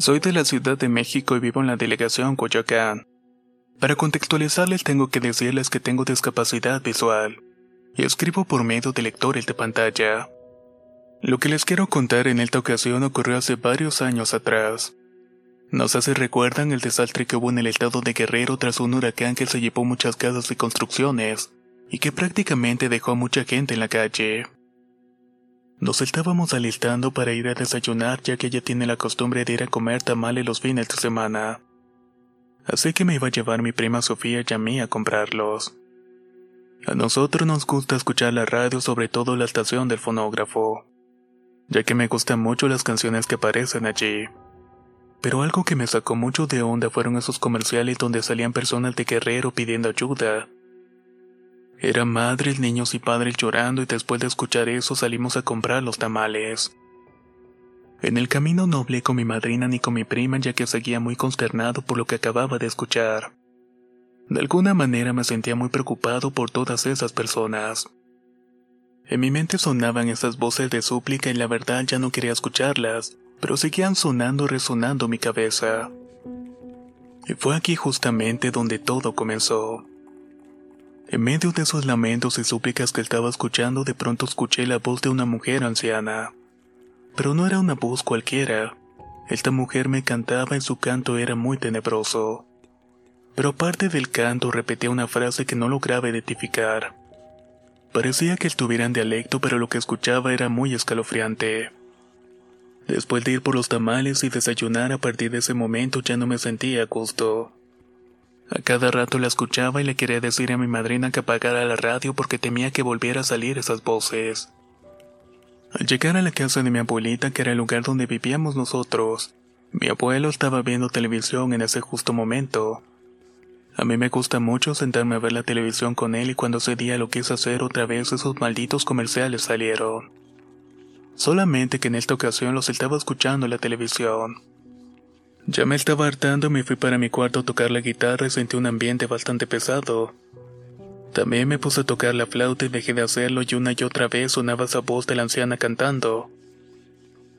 Soy de la Ciudad de México y vivo en la delegación Coyoacán. Para contextualizarles tengo que decirles que tengo discapacidad visual y escribo por medio de lectores de pantalla. Lo que les quiero contar en esta ocasión ocurrió hace varios años atrás. No sé si recuerdan el desastre que hubo en el estado de Guerrero tras un huracán que se llevó muchas casas y construcciones y que prácticamente dejó a mucha gente en la calle. Nos estábamos alistando para ir a desayunar ya que ella tiene la costumbre de ir a comer tamales los fines de semana. Así que me iba a llevar mi prima Sofía y a mí a comprarlos. A nosotros nos gusta escuchar la radio, sobre todo la estación del fonógrafo, ya que me gustan mucho las canciones que aparecen allí. Pero algo que me sacó mucho de onda fueron esos comerciales donde salían personas de Guerrero pidiendo ayuda eran madres, niños y padres llorando y después de escuchar eso salimos a comprar los tamales. En el camino no hablé con mi madrina ni con mi prima ya que seguía muy consternado por lo que acababa de escuchar. De alguna manera me sentía muy preocupado por todas esas personas. En mi mente sonaban esas voces de súplica y la verdad ya no quería escucharlas, pero seguían sonando resonando mi cabeza. Y fue aquí justamente donde todo comenzó. En medio de esos lamentos y súplicas que estaba escuchando, de pronto escuché la voz de una mujer anciana. Pero no era una voz cualquiera. Esta mujer me cantaba y su canto era muy tenebroso. Pero aparte del canto repetía una frase que no lograba identificar. Parecía que estuviera en dialecto, pero lo que escuchaba era muy escalofriante. Después de ir por los tamales y desayunar a partir de ese momento ya no me sentía a gusto. A cada rato la escuchaba y le quería decir a mi madrina que apagara la radio porque temía que volviera a salir esas voces. Al llegar a la casa de mi abuelita, que era el lugar donde vivíamos nosotros, mi abuelo estaba viendo televisión en ese justo momento. A mí me gusta mucho sentarme a ver la televisión con él y cuando ese día lo quise hacer otra vez esos malditos comerciales salieron. Solamente que en esta ocasión los estaba escuchando en la televisión. Ya me estaba hartando y me fui para mi cuarto a tocar la guitarra y sentí un ambiente bastante pesado. También me puse a tocar la flauta y dejé de hacerlo y una y otra vez sonaba esa voz de la anciana cantando.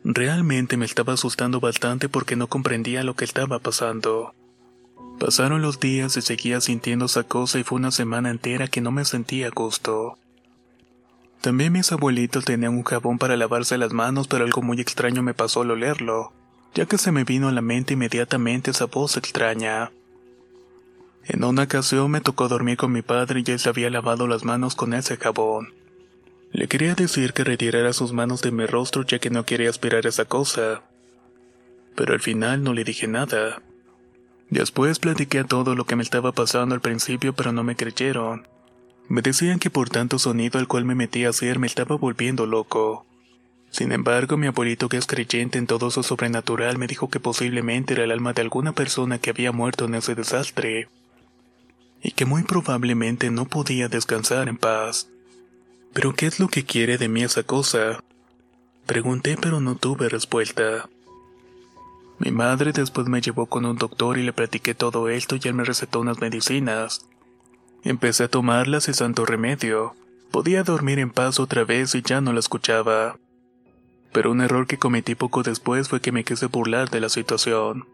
Realmente me estaba asustando bastante porque no comprendía lo que estaba pasando. Pasaron los días y seguía sintiendo esa cosa y fue una semana entera que no me sentía a gusto. También mis abuelitos tenían un jabón para lavarse las manos, pero algo muy extraño me pasó al olerlo ya que se me vino a la mente inmediatamente esa voz extraña. En una ocasión me tocó dormir con mi padre y él se había lavado las manos con ese jabón. Le quería decir que retirara sus manos de mi rostro ya que no quería aspirar esa cosa. Pero al final no le dije nada. Después platiqué todo lo que me estaba pasando al principio pero no me creyeron. Me decían que por tanto sonido al cual me metí a hacer me estaba volviendo loco. Sin embargo, mi abuelito, que es creyente en todo eso sobrenatural, me dijo que posiblemente era el alma de alguna persona que había muerto en ese desastre, y que muy probablemente no podía descansar en paz. ¿Pero qué es lo que quiere de mí esa cosa? Pregunté, pero no tuve respuesta. Mi madre después me llevó con un doctor y le platiqué todo esto y él me recetó unas medicinas. Empecé a tomarlas y santo remedio. Podía dormir en paz otra vez y ya no la escuchaba pero un error que cometí poco después fue que me quise burlar de la situación.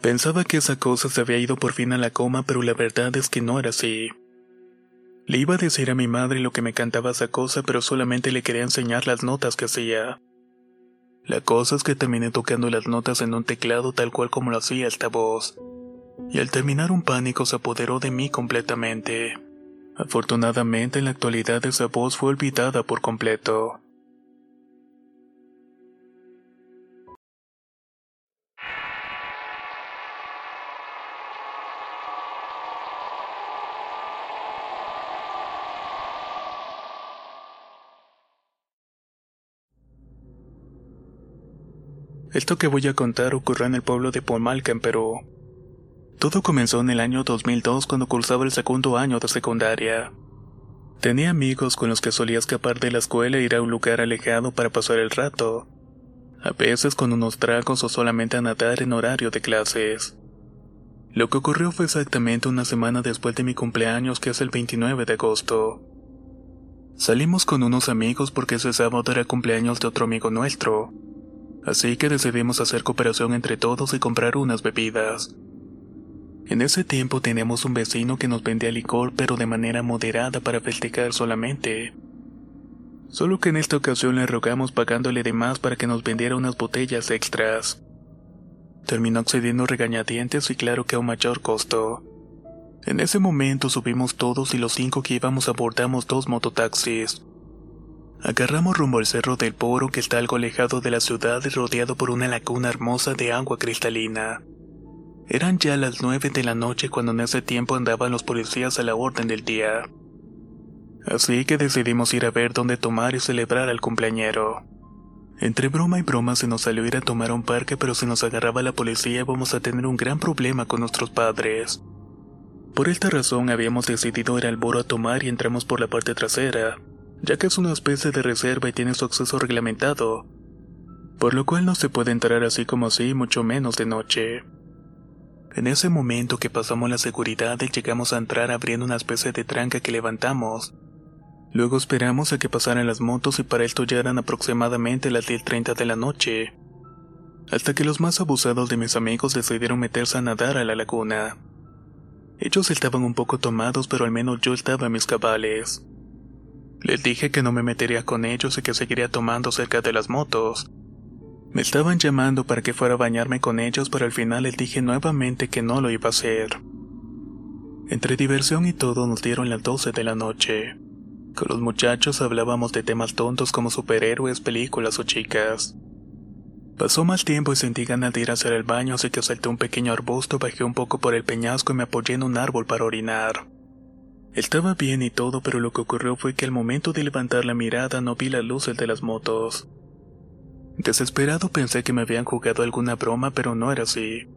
Pensaba que esa cosa se había ido por fin a la coma, pero la verdad es que no era así. Le iba a decir a mi madre lo que me cantaba esa cosa, pero solamente le quería enseñar las notas que hacía. La cosa es que terminé tocando las notas en un teclado tal cual como lo hacía esta voz. y al terminar un pánico se apoderó de mí completamente. Afortunadamente en la actualidad esa voz fue olvidada por completo. Esto que voy a contar ocurrió en el pueblo de Pomalca, en Perú. Todo comenzó en el año 2002 cuando cursaba el segundo año de secundaria. Tenía amigos con los que solía escapar de la escuela e ir a un lugar alejado para pasar el rato, a veces con unos tragos o solamente a nadar en horario de clases. Lo que ocurrió fue exactamente una semana después de mi cumpleaños, que es el 29 de agosto. Salimos con unos amigos porque ese sábado era cumpleaños de otro amigo nuestro, así que decidimos hacer cooperación entre todos y comprar unas bebidas. En ese tiempo teníamos un vecino que nos vendía licor pero de manera moderada para festejar solamente. Solo que en esta ocasión le rogamos pagándole de más para que nos vendiera unas botellas extras. Terminó accediendo regañadientes y claro que a un mayor costo. En ese momento subimos todos y los cinco que íbamos abordamos dos mototaxis. Agarramos rumbo al cerro del Poro que está algo alejado de la ciudad y rodeado por una laguna hermosa de agua cristalina. Eran ya las nueve de la noche cuando en ese tiempo andaban los policías a la orden del día. Así que decidimos ir a ver dónde tomar y celebrar al cumpleañero. Entre broma y broma se nos salió ir a tomar a un parque pero si nos agarraba la policía íbamos a tener un gran problema con nuestros padres. Por esta razón habíamos decidido ir al boro a tomar y entramos por la parte trasera, ya que es una especie de reserva y tiene su acceso reglamentado, por lo cual no se puede entrar así como así, mucho menos de noche. En ese momento que pasamos la seguridad llegamos a entrar abriendo una especie de tranca que levantamos. Luego esperamos a que pasaran las motos y para esto ya eran aproximadamente las 10.30 de la noche. Hasta que los más abusados de mis amigos decidieron meterse a nadar a la laguna. Ellos estaban un poco tomados pero al menos yo estaba en mis cabales. Les dije que no me metería con ellos y que seguiría tomando cerca de las motos. Me estaban llamando para que fuera a bañarme con ellos, pero al final les dije nuevamente que no lo iba a hacer. Entre diversión y todo nos dieron las 12 de la noche. Con los muchachos hablábamos de temas tontos como superhéroes, películas o chicas. Pasó más tiempo y sentí ganas de ir a hacer el baño, así que salté un pequeño arbusto, bajé un poco por el peñasco y me apoyé en un árbol para orinar. Estaba bien y todo, pero lo que ocurrió fue que al momento de levantar la mirada no vi las luces de las motos. Desesperado pensé que me habían jugado alguna broma, pero no era así.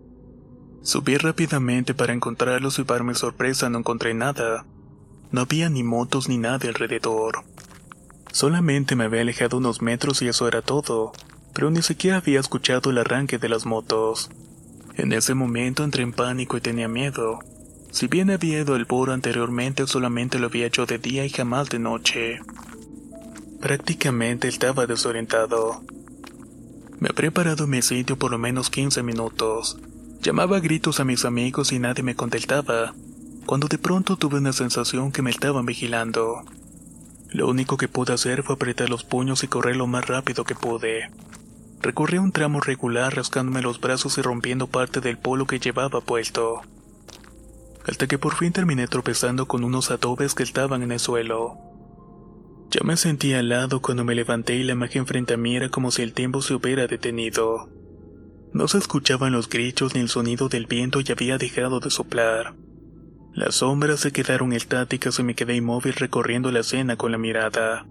Subí rápidamente para encontrarlos y para mi sorpresa no encontré nada. No había ni motos ni nada alrededor. Solamente me había alejado unos metros y eso era todo, pero ni siquiera había escuchado el arranque de las motos. En ese momento entré en pánico y tenía miedo. Si bien había ido al boro anteriormente, solamente lo había hecho de día y jamás de noche. Prácticamente estaba desorientado. Me he preparado mi sitio por lo menos 15 minutos. Llamaba a gritos a mis amigos y nadie me contestaba, cuando de pronto tuve una sensación que me estaban vigilando. Lo único que pude hacer fue apretar los puños y correr lo más rápido que pude. Recorrí un tramo regular rascándome los brazos y rompiendo parte del polo que llevaba puesto hasta que por fin terminé tropezando con unos adobes que estaban en el suelo. Ya me sentía al lado cuando me levanté y la imagen frente a mí era como si el tiempo se hubiera detenido. No se escuchaban los gritos ni el sonido del viento y había dejado de soplar. Las sombras se quedaron estáticas y me quedé inmóvil recorriendo la escena con la mirada.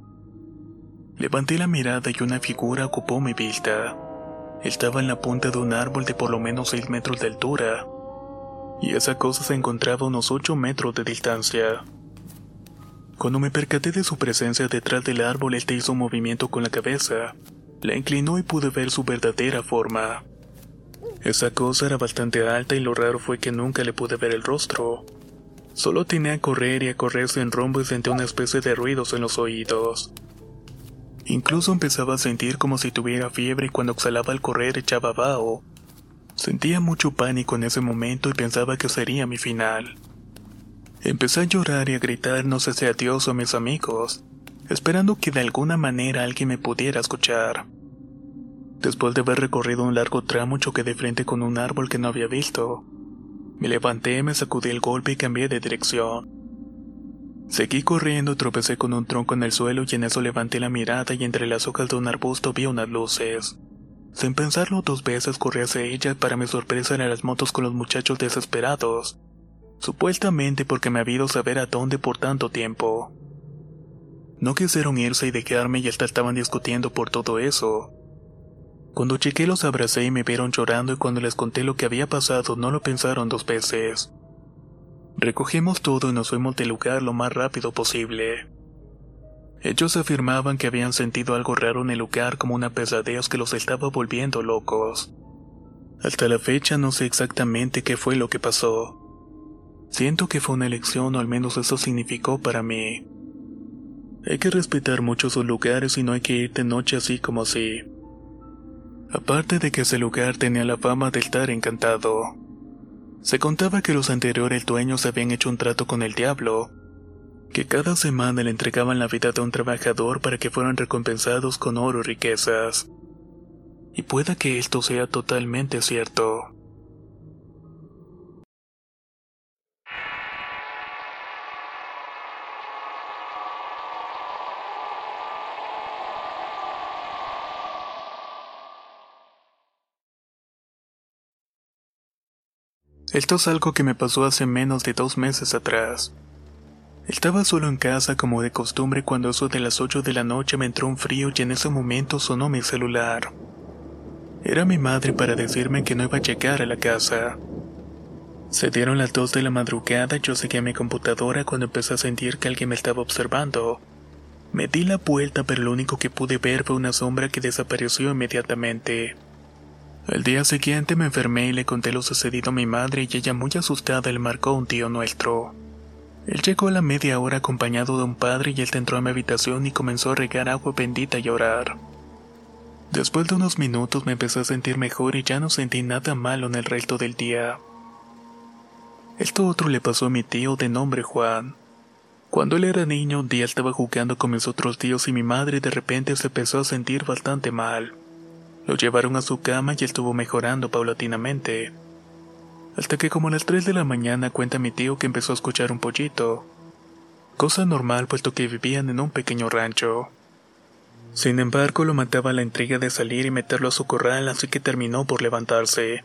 Levanté la mirada y una figura ocupó mi vista. Estaba en la punta de un árbol de por lo menos seis metros de altura, y esa cosa se encontraba a unos 8 metros de distancia. Cuando me percaté de su presencia detrás del árbol, él hizo un movimiento con la cabeza. La inclinó y pude ver su verdadera forma. Esa cosa era bastante alta y lo raro fue que nunca le pude ver el rostro. Solo tenía a correr y a correrse en rombo y sentía una especie de ruidos en los oídos. Incluso empezaba a sentir como si tuviera fiebre y cuando exhalaba al correr echaba vaho, Sentía mucho pánico en ese momento y pensaba que sería mi final. Empecé a llorar y a gritar no sé si a Dios o a mis amigos, esperando que de alguna manera alguien me pudiera escuchar. Después de haber recorrido un largo tramo choqué de frente con un árbol que no había visto. Me levanté, me sacudí el golpe y cambié de dirección. Seguí corriendo, tropecé con un tronco en el suelo y en eso levanté la mirada y entre las hojas de un arbusto vi unas luces. Sin pensarlo dos veces corrí hacia ella para mi sorpresa eran las motos con los muchachos desesperados, supuestamente porque me había ido saber a dónde por tanto tiempo. No quisieron irse y dejarme y hasta estaban discutiendo por todo eso. Cuando chequé los abracé y me vieron llorando y cuando les conté lo que había pasado no lo pensaron dos veces. Recogimos todo y nos fuimos del lugar lo más rápido posible. Ellos afirmaban que habían sentido algo raro en el lugar como una pesadez que los estaba volviendo locos. Hasta la fecha no sé exactamente qué fue lo que pasó. Siento que fue una elección o al menos eso significó para mí. Hay que respetar mucho sus lugares y no hay que ir de noche así como así. Aparte de que ese lugar tenía la fama de estar encantado. Se contaba que los anteriores dueños habían hecho un trato con el diablo, que cada semana le entregaban la vida de un trabajador para que fueran recompensados con oro y riquezas. Y pueda que esto sea totalmente cierto. Esto es algo que me pasó hace menos de dos meses atrás. Estaba solo en casa como de costumbre cuando eso de las 8 de la noche me entró un frío y en ese momento sonó mi celular. Era mi madre para decirme que no iba a llegar a la casa. Se dieron las 2 de la madrugada y yo seguí a mi computadora cuando empecé a sentir que alguien me estaba observando. Me di la vuelta pero lo único que pude ver fue una sombra que desapareció inmediatamente. Al día siguiente me enfermé y le conté lo sucedido a mi madre y ella muy asustada le marcó un tío nuestro. Él llegó a la media hora acompañado de un padre y él entró a mi habitación y comenzó a regar agua bendita y a orar. Después de unos minutos me empecé a sentir mejor y ya no sentí nada malo en el resto del día. Esto otro le pasó a mi tío de nombre Juan. Cuando él era niño, un día estaba jugando con mis otros tíos y mi madre de repente se empezó a sentir bastante mal. Lo llevaron a su cama y estuvo mejorando paulatinamente. Hasta que como a las 3 de la mañana cuenta mi tío que empezó a escuchar un pollito. Cosa normal puesto que vivían en un pequeño rancho. Sin embargo, lo mataba la intriga de salir y meterlo a su corral, así que terminó por levantarse.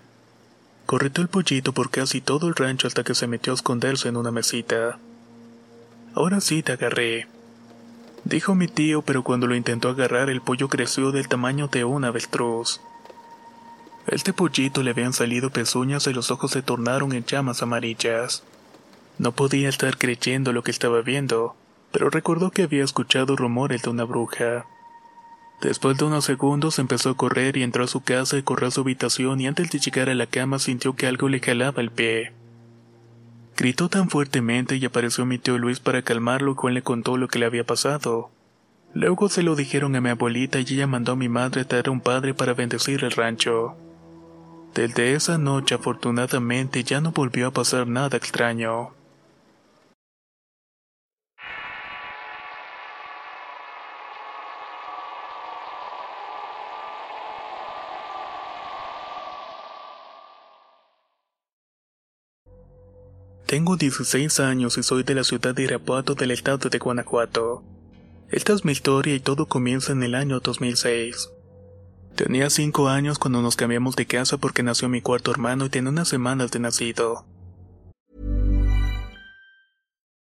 Correteó el pollito por casi todo el rancho hasta que se metió a esconderse en una mesita. Ahora sí te agarré, dijo mi tío, pero cuando lo intentó agarrar el pollo creció del tamaño de un avestruz. Este pollito le habían salido pezuñas y los ojos se tornaron en llamas amarillas. No podía estar creyendo lo que estaba viendo, pero recordó que había escuchado rumores de una bruja. Después de unos segundos empezó a correr y entró a su casa y corrió a su habitación y antes de llegar a la cama sintió que algo le jalaba el pie. Gritó tan fuertemente y apareció mi tío Luis para calmarlo, cual le contó lo que le había pasado. Luego se lo dijeron a mi abuelita y ella mandó a mi madre a traer a un padre para bendecir el rancho. Desde esa noche afortunadamente ya no volvió a pasar nada extraño. Tengo 16 años y soy de la ciudad de Irapuato del estado de Guanajuato. Esta es mi historia y todo comienza en el año 2006. Tenía 5 años cuando nos cambiamos de casa porque nació mi cuarto hermano y tenía unas semanas de nacido.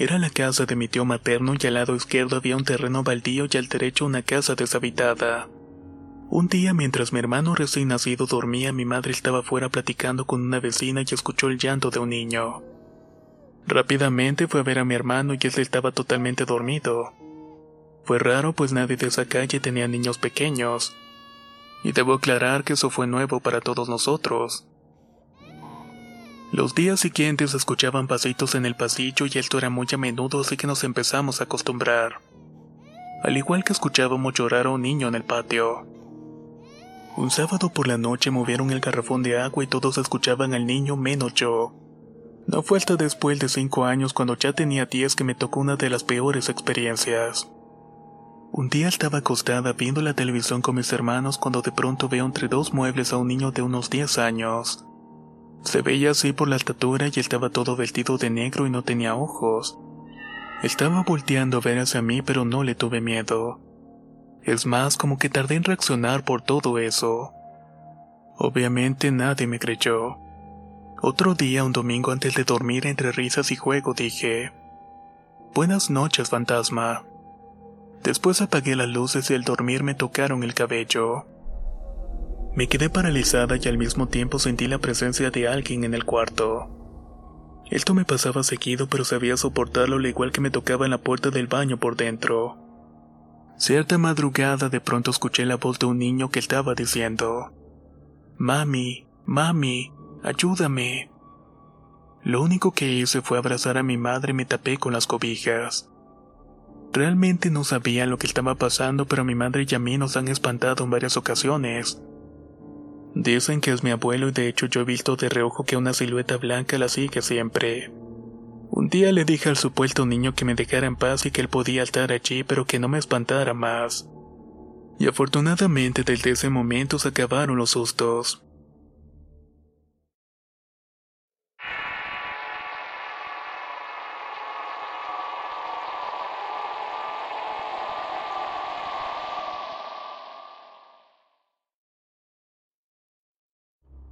Era la casa de mi tío materno y al lado izquierdo había un terreno baldío y al derecho una casa deshabitada. Un día mientras mi hermano recién nacido dormía, mi madre estaba fuera platicando con una vecina y escuchó el llanto de un niño. Rápidamente fue a ver a mi hermano y él estaba totalmente dormido. Fue raro pues nadie de esa calle tenía niños pequeños. Y debo aclarar que eso fue nuevo para todos nosotros. Los días siguientes escuchaban pasitos en el pasillo y esto era muy a menudo así que nos empezamos a acostumbrar. Al igual que escuchábamos llorar a un niño en el patio. Un sábado por la noche movieron el garrafón de agua y todos escuchaban al niño menos yo. No fue hasta después de cinco años cuando ya tenía diez que me tocó una de las peores experiencias. Un día estaba acostada viendo la televisión con mis hermanos cuando de pronto veo entre dos muebles a un niño de unos 10 años. Se veía así por la estatura y estaba todo vestido de negro y no tenía ojos. Estaba volteando a ver hacia mí pero no le tuve miedo. Es más, como que tardé en reaccionar por todo eso. Obviamente nadie me creyó. Otro día, un domingo antes de dormir entre risas y juego, dije, Buenas noches, fantasma. Después apagué las luces y al dormir me tocaron el cabello. Me quedé paralizada y al mismo tiempo sentí la presencia de alguien en el cuarto. Esto me pasaba seguido pero sabía soportarlo al igual que me tocaba en la puerta del baño por dentro. Cierta madrugada de pronto escuché la voz de un niño que estaba diciendo, Mami, mami, ayúdame. Lo único que hice fue abrazar a mi madre y me tapé con las cobijas. Realmente no sabía lo que estaba pasando, pero mi madre y a mí nos han espantado en varias ocasiones. Dicen que es mi abuelo y de hecho yo he visto de reojo que una silueta blanca la sigue siempre. Un día le dije al supuesto niño que me dejara en paz y que él podía estar allí, pero que no me espantara más. Y afortunadamente desde ese momento se acabaron los sustos.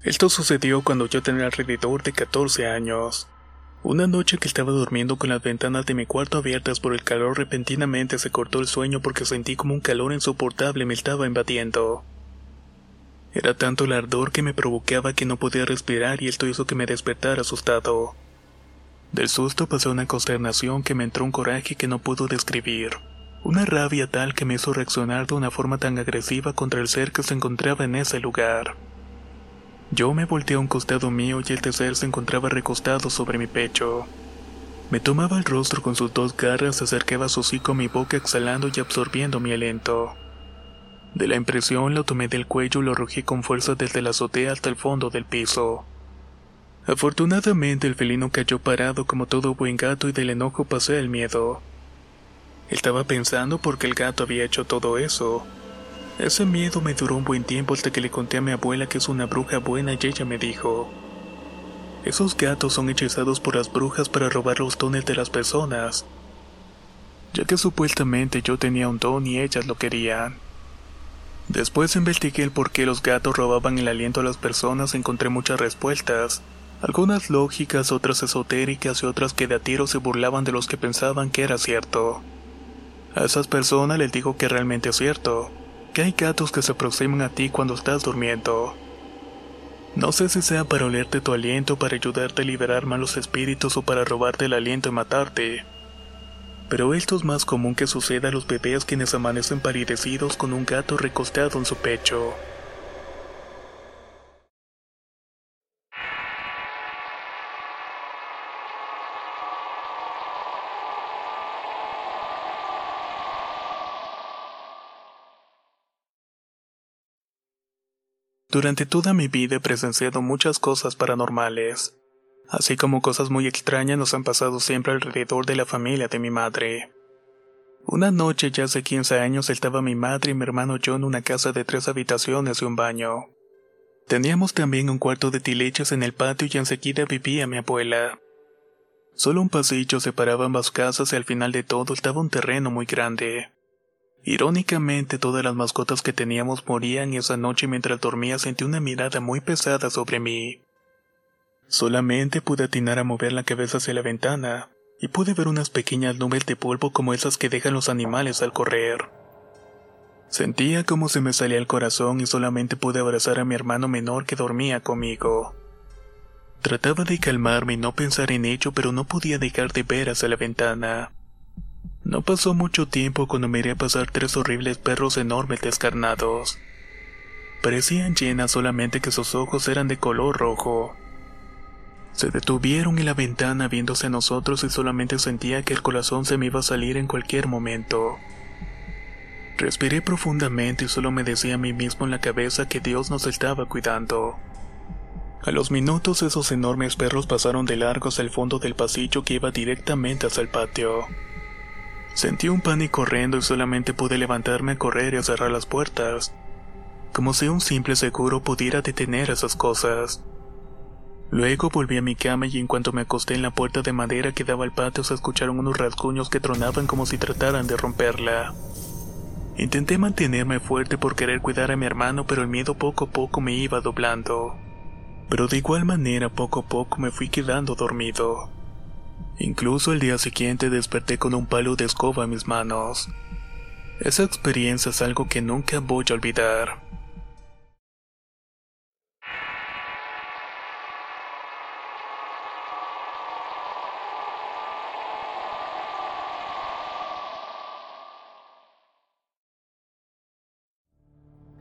Esto sucedió cuando yo tenía alrededor de 14 años. Una noche que estaba durmiendo con las ventanas de mi cuarto abiertas por el calor repentinamente se cortó el sueño porque sentí como un calor insoportable me estaba invadiendo. Era tanto el ardor que me provocaba que no podía respirar y esto hizo que me despertara asustado. Del susto pasé una consternación que me entró un coraje que no puedo describir. Una rabia tal que me hizo reaccionar de una forma tan agresiva contra el ser que se encontraba en ese lugar. Yo me volteé a un costado mío y el ser se encontraba recostado sobre mi pecho. Me tomaba el rostro con sus dos garras, acercaba su hocico a mi boca exhalando y absorbiendo mi aliento. De la impresión lo tomé del cuello y lo arrojé con fuerza desde la azotea hasta el fondo del piso. Afortunadamente el felino cayó parado como todo buen gato y del enojo pasé el miedo. Estaba pensando por qué el gato había hecho todo eso. Ese miedo me duró un buen tiempo hasta que le conté a mi abuela que es una bruja buena y ella me dijo, esos gatos son hechizados por las brujas para robar los dones de las personas, ya que supuestamente yo tenía un don y ellas lo querían. Después investigué el por qué los gatos robaban el aliento a las personas encontré muchas respuestas. Algunas lógicas, otras esotéricas y otras que de a tiro se burlaban de los que pensaban que era cierto. A esas personas les digo que realmente es cierto, que hay gatos que se aproximan a ti cuando estás durmiendo. No sé si sea para olerte tu aliento, para ayudarte a liberar malos espíritus o para robarte el aliento y matarte. Pero esto es más común que suceda a los bebés quienes amanecen palidecidos con un gato recostado en su pecho. Durante toda mi vida he presenciado muchas cosas paranormales, así como cosas muy extrañas nos han pasado siempre alrededor de la familia de mi madre. Una noche ya hace 15 años estaba mi madre y mi hermano yo en una casa de tres habitaciones y un baño. Teníamos también un cuarto de tiliches en el patio y enseguida vivía mi abuela. Solo un pasillo separaba ambas casas y al final de todo estaba un terreno muy grande. Irónicamente, todas las mascotas que teníamos morían y esa noche mientras dormía sentí una mirada muy pesada sobre mí. Solamente pude atinar a mover la cabeza hacia la ventana, y pude ver unas pequeñas nubes de polvo como esas que dejan los animales al correr. Sentía como se me salía el corazón y solamente pude abrazar a mi hermano menor que dormía conmigo. Trataba de calmarme y no pensar en ello, pero no podía dejar de ver hacia la ventana. No pasó mucho tiempo cuando miré pasar tres horribles perros enormes descarnados. Parecían llenas solamente que sus ojos eran de color rojo. Se detuvieron en la ventana viéndose a nosotros y solamente sentía que el corazón se me iba a salir en cualquier momento. Respiré profundamente y solo me decía a mí mismo en la cabeza que Dios nos estaba cuidando. A los minutos esos enormes perros pasaron de largo hacia el fondo del pasillo que iba directamente hacia el patio. Sentí un pánico corriendo y solamente pude levantarme a correr y a cerrar las puertas, como si un simple seguro pudiera detener esas cosas. Luego volví a mi cama y en cuanto me acosté en la puerta de madera que daba al patio se escucharon unos rasguños que tronaban como si trataran de romperla. Intenté mantenerme fuerte por querer cuidar a mi hermano, pero el miedo poco a poco me iba doblando. Pero de igual manera poco a poco me fui quedando dormido. Incluso el día siguiente desperté con un palo de escoba en mis manos. Esa experiencia es algo que nunca voy a olvidar.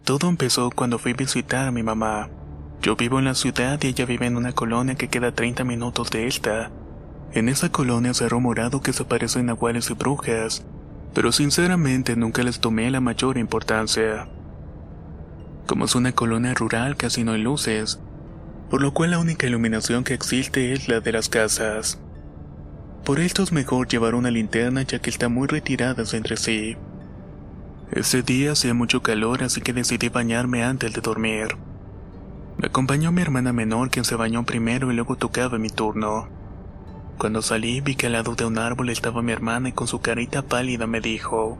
Todo empezó cuando fui a visitar a mi mamá. Yo vivo en la ciudad y ella vive en una colonia que queda a 30 minutos de esta, en esa colonia se ha rumorado que se aparecen nahuales y brujas, pero sinceramente nunca les tomé la mayor importancia. Como es una colonia rural casi no hay luces, por lo cual la única iluminación que existe es la de las casas. Por esto es mejor llevar una linterna ya que están muy retiradas entre sí. Ese día hacía mucho calor así que decidí bañarme antes de dormir. Me acompañó mi hermana menor quien se bañó primero y luego tocaba mi turno. Cuando salí vi que al lado de un árbol estaba mi hermana y con su carita pálida me dijo,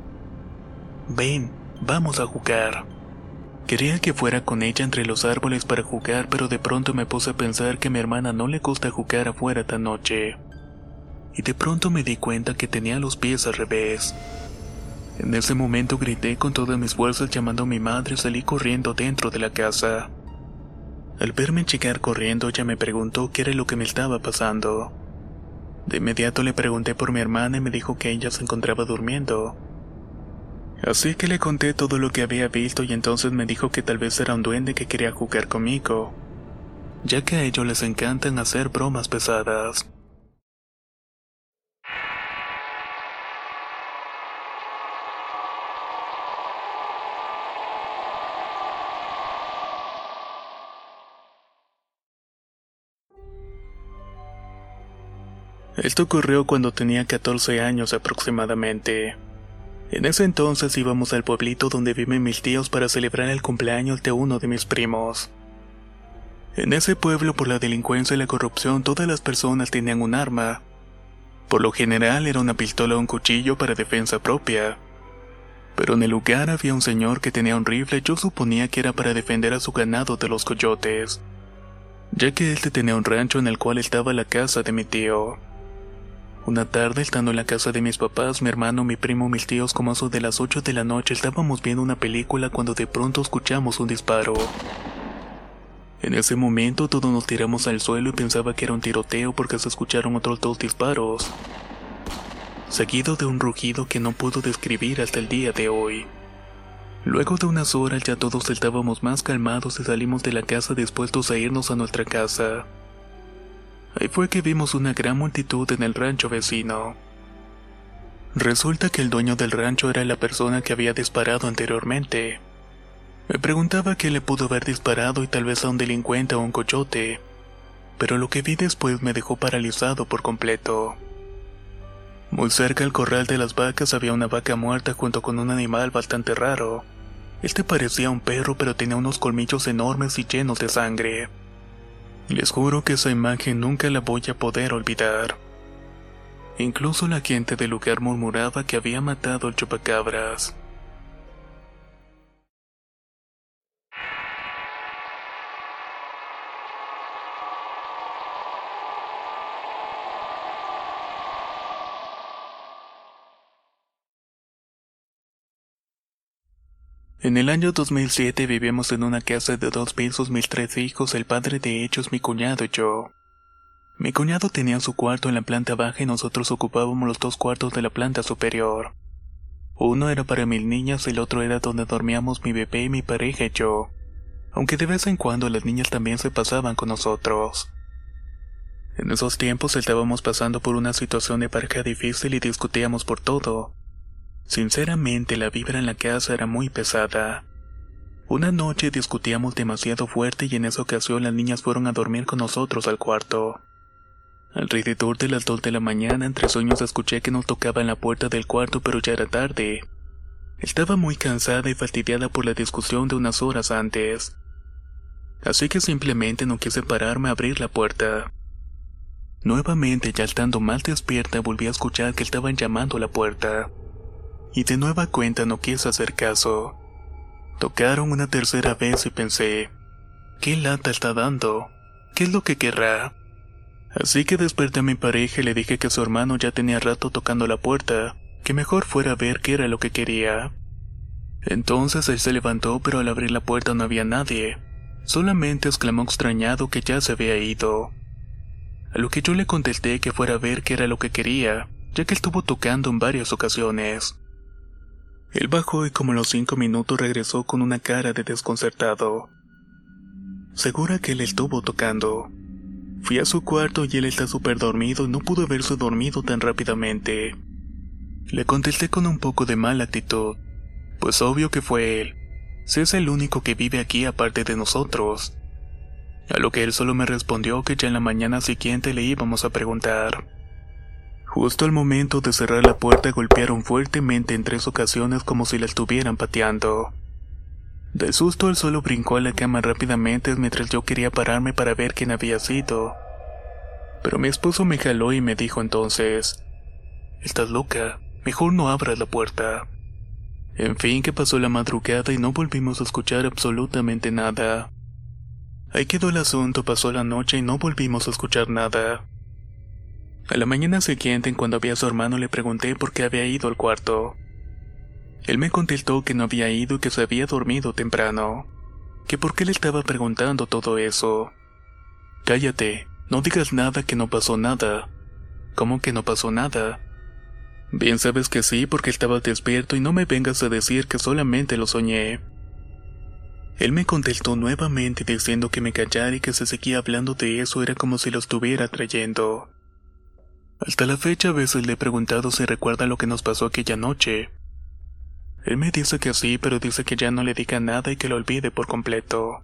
Ven, vamos a jugar. Quería que fuera con ella entre los árboles para jugar, pero de pronto me puse a pensar que a mi hermana no le gusta jugar afuera tan noche. Y de pronto me di cuenta que tenía los pies al revés. En ese momento grité con todas mis fuerzas llamando a mi madre y salí corriendo dentro de la casa. Al verme llegar corriendo ella me preguntó qué era lo que me estaba pasando. De inmediato le pregunté por mi hermana y me dijo que ella se encontraba durmiendo. Así que le conté todo lo que había visto y entonces me dijo que tal vez era un duende que quería jugar conmigo, ya que a ellos les encantan hacer bromas pesadas. Esto ocurrió cuando tenía 14 años aproximadamente. En ese entonces íbamos al pueblito donde viven mis tíos para celebrar el cumpleaños de uno de mis primos. En ese pueblo por la delincuencia y la corrupción todas las personas tenían un arma. Por lo general era una pistola o un cuchillo para defensa propia. Pero en el lugar había un señor que tenía un rifle yo suponía que era para defender a su ganado de los coyotes, ya que él tenía un rancho en el cual estaba la casa de mi tío. Una tarde, estando en la casa de mis papás, mi hermano, mi primo, mis tíos, como eso de las 8 de la noche, estábamos viendo una película cuando de pronto escuchamos un disparo. En ese momento todos nos tiramos al suelo y pensaba que era un tiroteo porque se escucharon otros dos disparos, seguido de un rugido que no puedo describir hasta el día de hoy. Luego de unas horas ya todos estábamos más calmados y salimos de la casa dispuestos a irnos a nuestra casa. Ahí fue que vimos una gran multitud en el rancho vecino. Resulta que el dueño del rancho era la persona que había disparado anteriormente. Me preguntaba qué le pudo haber disparado y tal vez a un delincuente o un coyote, pero lo que vi después me dejó paralizado por completo. Muy cerca al corral de las vacas había una vaca muerta junto con un animal bastante raro. Este parecía un perro pero tenía unos colmillos enormes y llenos de sangre. Les juro que esa imagen nunca la voy a poder olvidar. Incluso la gente del lugar murmuraba que había matado al chupacabras. En el año 2007 vivíamos en una casa de dos pisos mis tres hijos, el padre de ellos, mi cuñado y yo. Mi cuñado tenía su cuarto en la planta baja y nosotros ocupábamos los dos cuartos de la planta superior. Uno era para mis niñas y el otro era donde dormíamos mi bebé y mi pareja y yo, aunque de vez en cuando las niñas también se pasaban con nosotros. En esos tiempos estábamos pasando por una situación de pareja difícil y discutíamos por todo, Sinceramente la vibra en la casa era muy pesada. Una noche discutíamos demasiado fuerte y en esa ocasión las niñas fueron a dormir con nosotros al cuarto. Alrededor de las dos de la mañana entre sueños escuché que nos tocaba en la puerta del cuarto pero ya era tarde. Estaba muy cansada y fastidiada por la discusión de unas horas antes. Así que simplemente no quise pararme a abrir la puerta. Nuevamente, ya estando mal despierta, volví a escuchar que estaban llamando a la puerta y de nueva cuenta no quise hacer caso. Tocaron una tercera vez y pensé, ¿qué lata está dando? ¿Qué es lo que querrá? Así que desperté a mi pareja y le dije que su hermano ya tenía rato tocando la puerta, que mejor fuera a ver qué era lo que quería. Entonces él se levantó pero al abrir la puerta no había nadie, solamente exclamó extrañado que ya se había ido. A lo que yo le contesté que fuera a ver qué era lo que quería, ya que estuvo tocando en varias ocasiones. Él bajó y como a los cinco minutos regresó con una cara de desconcertado. Segura que él estuvo tocando. Fui a su cuarto y él está súper dormido y no pudo haberse dormido tan rápidamente. Le contesté con un poco de mala actitud, pues obvio que fue él. Si es el único que vive aquí aparte de nosotros. A lo que él solo me respondió que ya en la mañana siguiente le íbamos a preguntar. Justo al momento de cerrar la puerta golpearon fuertemente en tres ocasiones como si la estuvieran pateando. De susto él solo brincó a la cama rápidamente mientras yo quería pararme para ver quién había sido. Pero mi esposo me jaló y me dijo entonces, Estás loca, mejor no abras la puerta. En fin, que pasó la madrugada y no volvimos a escuchar absolutamente nada. Ahí quedó el asunto, pasó la noche y no volvimos a escuchar nada. A la mañana siguiente, cuando vi a su hermano, le pregunté por qué había ido al cuarto. Él me contestó que no había ido y que se había dormido temprano. Que por qué le estaba preguntando todo eso. Cállate, no digas nada que no pasó nada. ¿Cómo que no pasó nada? Bien sabes que sí porque estaba despierto y no me vengas a decir que solamente lo soñé. Él me contestó nuevamente diciendo que me callara y que se seguía hablando de eso era como si lo estuviera trayendo. Hasta la fecha a veces le he preguntado si recuerda lo que nos pasó aquella noche. Él me dice que sí, pero dice que ya no le diga nada y que lo olvide por completo.